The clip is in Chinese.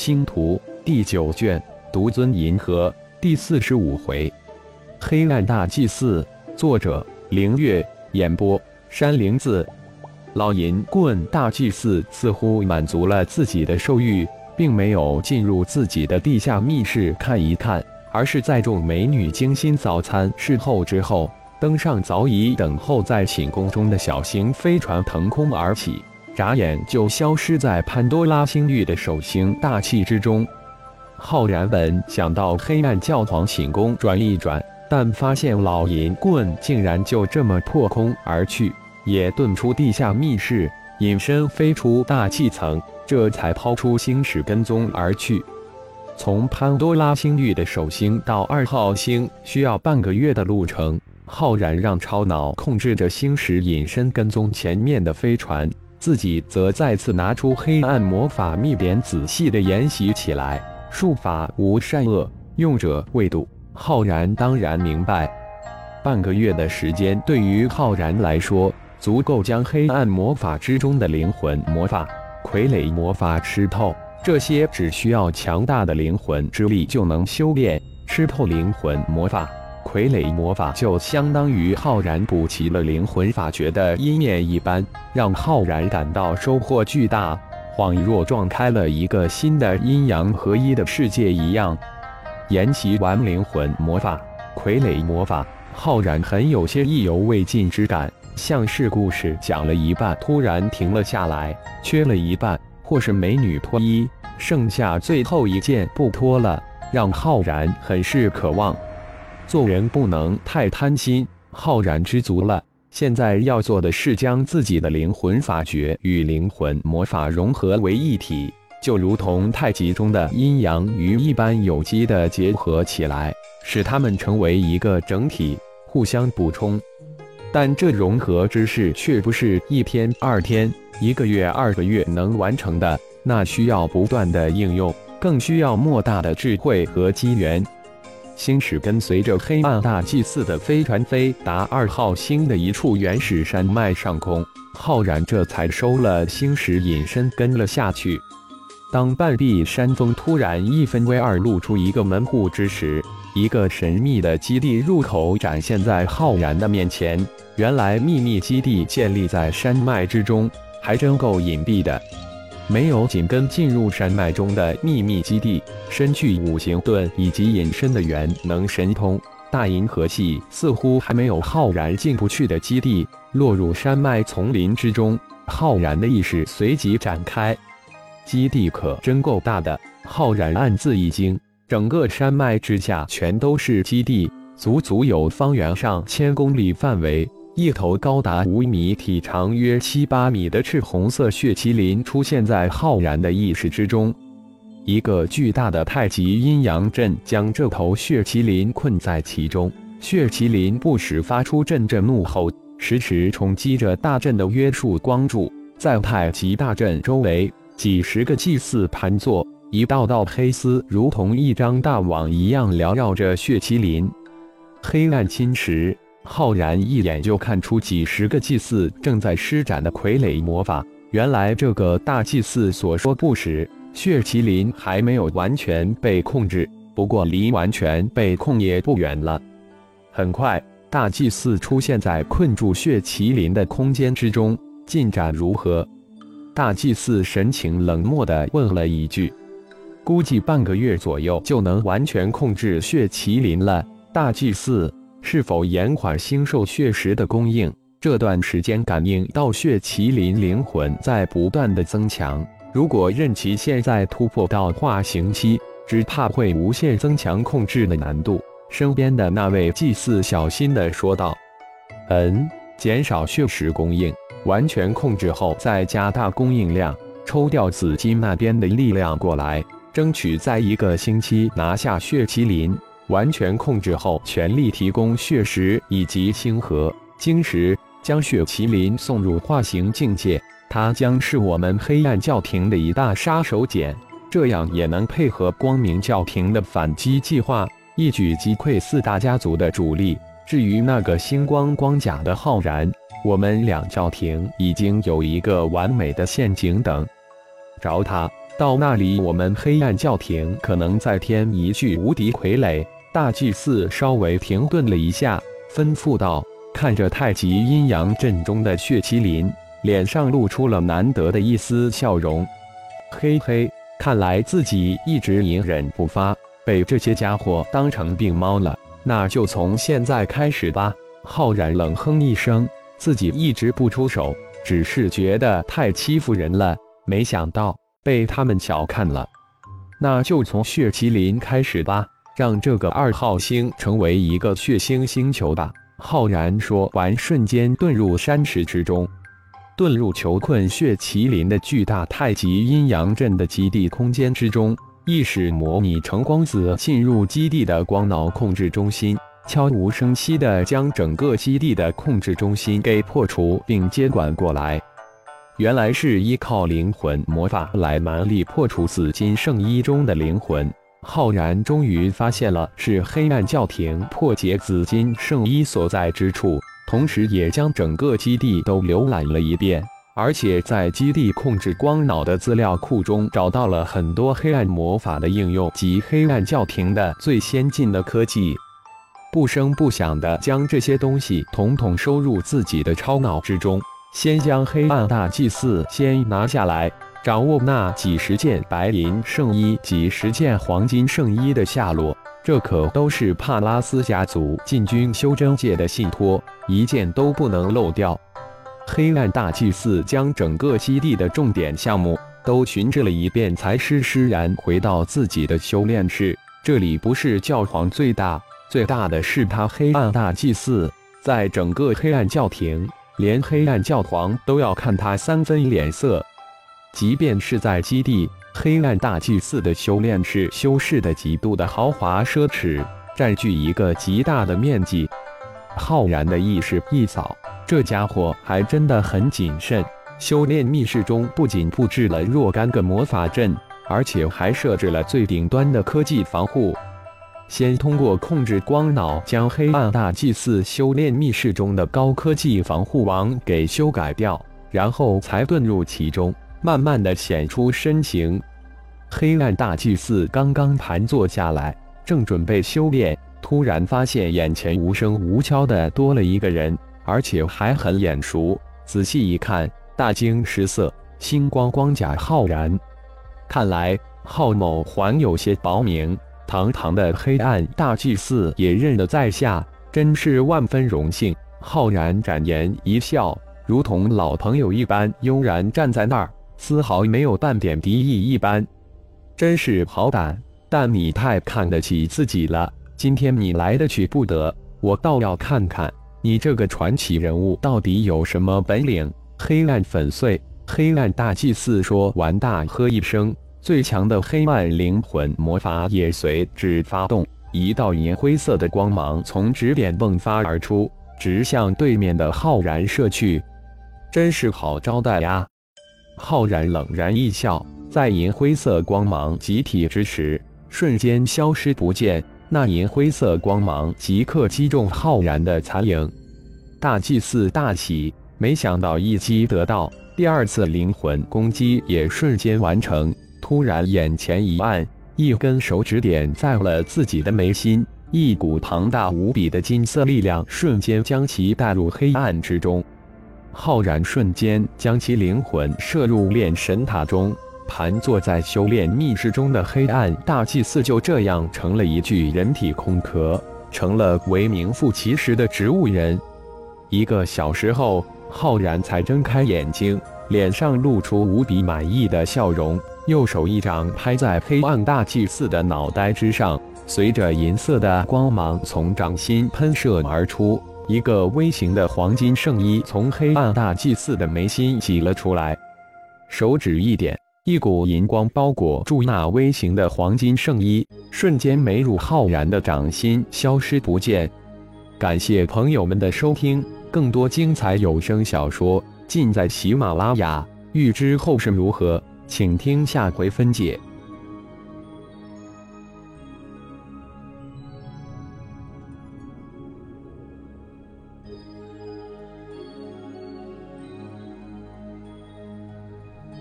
星图第九卷，独尊银河第四十五回，黑暗大祭祀。作者：凌月。演播：山灵子。老银棍大祭祀似乎满足了自己的兽欲，并没有进入自己的地下密室看一看，而是在众美女精心早餐侍候之后，登上早已等候在寝宫中的小型飞船，腾空而起。眨眼就消失在潘多拉星域的守星大气之中。浩然本想到黑暗教皇寝宫转一转，但发现老银棍竟然就这么破空而去，也遁出地下密室，隐身飞出大气层，这才抛出星矢跟踪而去。从潘多拉星域的首星到二号星需要半个月的路程，浩然让超脑控制着星矢隐身跟踪前面的飞船。自己则再次拿出黑暗魔法秘典，仔细的研习起来。术法无善恶，用者未度。浩然当然明白，半个月的时间对于浩然来说，足够将黑暗魔法之中的灵魂魔法、傀儡魔法吃透。这些只需要强大的灵魂之力就能修炼。吃透灵魂魔法。傀儡魔法就相当于浩然补齐了灵魂法诀的一念一般，让浩然感到收获巨大，恍若撞开了一个新的阴阳合一的世界一样。研习完灵魂魔法、傀儡魔法，浩然很有些意犹未尽之感，像是故事讲了一半，突然停了下来，缺了一半，或是美女脱衣，剩下最后一件不脱了，让浩然很是渴望。做人不能太贪心，浩然知足了。现在要做的是将自己的灵魂法诀与灵魂魔法融合为一体，就如同太极中的阴阳鱼一般有机的结合起来，使它们成为一个整体，互相补充。但这融合之事却不是一天、二天、一个月、二个月能完成的，那需要不断的应用，更需要莫大的智慧和机缘。星矢跟随着黑暗大祭司的飞船飞达二号星的一处原始山脉上空，浩然这才收了星矢，隐身跟了下去。当半壁山峰突然一分为二，露出一个门户之时，一个神秘的基地入口展现在浩然的面前。原来秘密基地建立在山脉之中，还真够隐蔽的。没有紧跟进入山脉中的秘密基地，身具五行盾以及隐身的元能神通，大银河系似乎还没有浩然进不去的基地。落入山脉丛林之中，浩然的意识随即展开。基地可真够大的，浩然暗自一惊。整个山脉之下全都是基地，足足有方圆上千公里范围。一头高达五米、体长约七八米的赤红色血麒麟出现在浩然的意识之中，一个巨大的太极阴阳阵将这头血麒麟困在其中。血麒麟不时发出阵阵怒吼，时时冲击着大阵的约束光柱。在太极大阵周围，几十个祭祀盘坐，一道道黑丝如同一张大网一样缭绕着血麒麟。黑暗侵蚀。浩然一眼就看出几十个祭祀正在施展的傀儡魔法。原来这个大祭祀所说不实，血麒麟还没有完全被控制，不过离完全被控也不远了。很快，大祭祀出现在困住血麒麟的空间之中。进展如何？大祭祀神情冷漠地问了一句：“估计半个月左右就能完全控制血麒麟了。”大祭祀。是否延缓星兽血石的供应？这段时间感应到血麒麟灵魂在不断的增强，如果任其现在突破到化形期，只怕会无限增强控制的难度。身边的那位祭祀小心的说道：“嗯，减少血石供应，完全控制后再加大供应量，抽调紫金那边的力量过来，争取在一个星期拿下血麒麟。”完全控制后，全力提供血石以及星河晶石，将血麒麟送入化形境界。它将是我们黑暗教廷的一大杀手锏，这样也能配合光明教廷的反击计划，一举击溃四大家族的主力。至于那个星光光甲的浩然，我们两教廷已经有一个完美的陷阱等着他。到那里，我们黑暗教廷可能再添一具无敌傀儡。大祭司稍微停顿了一下，吩咐道：“看着太极阴阳阵中的血麒麟，脸上露出了难得的一丝笑容。嘿嘿，看来自己一直隐忍不发，被这些家伙当成病猫了。那就从现在开始吧。”浩然冷哼一声，自己一直不出手，只是觉得太欺负人了，没想到。被他们小看了，那就从血麒麟开始吧，让这个二号星成为一个血腥星球吧。浩然说完，瞬间遁入山池之中，遁入囚困血麒麟的巨大太极阴阳阵的基地空间之中，意识模拟成光子进入基地的光脑控制中心，悄无声息地将整个基地的控制中心给破除并接管过来。原来是依靠灵魂魔法来蛮力破除紫金圣衣中的灵魂。浩然终于发现了是黑暗教廷破解紫金圣衣所在之处，同时也将整个基地都浏览了一遍，而且在基地控制光脑的资料库中找到了很多黑暗魔法的应用及黑暗教廷的最先进的科技，不声不响的将这些东西统统收入自己的超脑之中。先将黑暗大祭司先拿下来，掌握那几十件白银圣衣、几十件黄金圣衣的下落，这可都是帕拉斯家族进军修真界的信托，一件都不能漏掉。黑暗大祭司将整个基地的重点项目都巡视了一遍，才施施然回到自己的修炼室。这里不是教皇最大，最大的是他黑暗大祭司，在整个黑暗教廷。连黑暗教皇都要看他三分脸色，即便是在基地，黑暗大祭司的修炼室修饰的极度的豪华奢侈，占据一个极大的面积。浩然的意识一扫，这家伙还真的很谨慎。修炼密室中不仅布置了若干个魔法阵，而且还设置了最顶端的科技防护。先通过控制光脑将黑暗大祭司修炼密室中的高科技防护网给修改掉，然后才遁入其中，慢慢的显出身形。黑暗大祭司刚刚盘坐下来，正准备修炼，突然发现眼前无声无悄的多了一个人，而且还很眼熟。仔细一看，大惊失色，星光光甲浩然。看来浩某还有些薄名。堂堂的黑暗大祭司也认得在下，真是万分荣幸。浩然展颜一笑，如同老朋友一般悠然站在那儿，丝毫没有半点敌意一般。真是好胆，但你太看得起自己了。今天你来得去不得，我倒要看看你这个传奇人物到底有什么本领。黑暗粉碎，黑暗大祭司说完，大喝一声。最强的黑暗灵魂魔法也随之发动，一道银灰色的光芒从指点迸发而出，直向对面的浩然射去。真是好招待呀！浩然冷然一笑，在银灰色光芒集体之时，瞬间消失不见。那银灰色光芒即刻击中浩然的残影，大祭司大喜，没想到一击得到，第二次灵魂攻击也瞬间完成。突然，眼前一暗，一根手指点在了自己的眉心，一股庞大无比的金色力量瞬间将其带入黑暗之中。浩然瞬间将其灵魂摄入炼神塔中，盘坐在修炼密室中的黑暗大祭司就这样成了一具人体空壳，成了为名副其实的植物人。一个小时后，浩然才睁开眼睛，脸上露出无比满意的笑容。右手一掌拍在黑暗大祭司的脑袋之上，随着银色的光芒从掌心喷射而出，一个微型的黄金圣衣从黑暗大祭司的眉心挤了出来。手指一点，一股银光包裹住那微型的黄金圣衣，瞬间没入浩然的掌心，消失不见。感谢朋友们的收听，更多精彩有声小说尽在喜马拉雅。欲知后事如何？请听下回分解。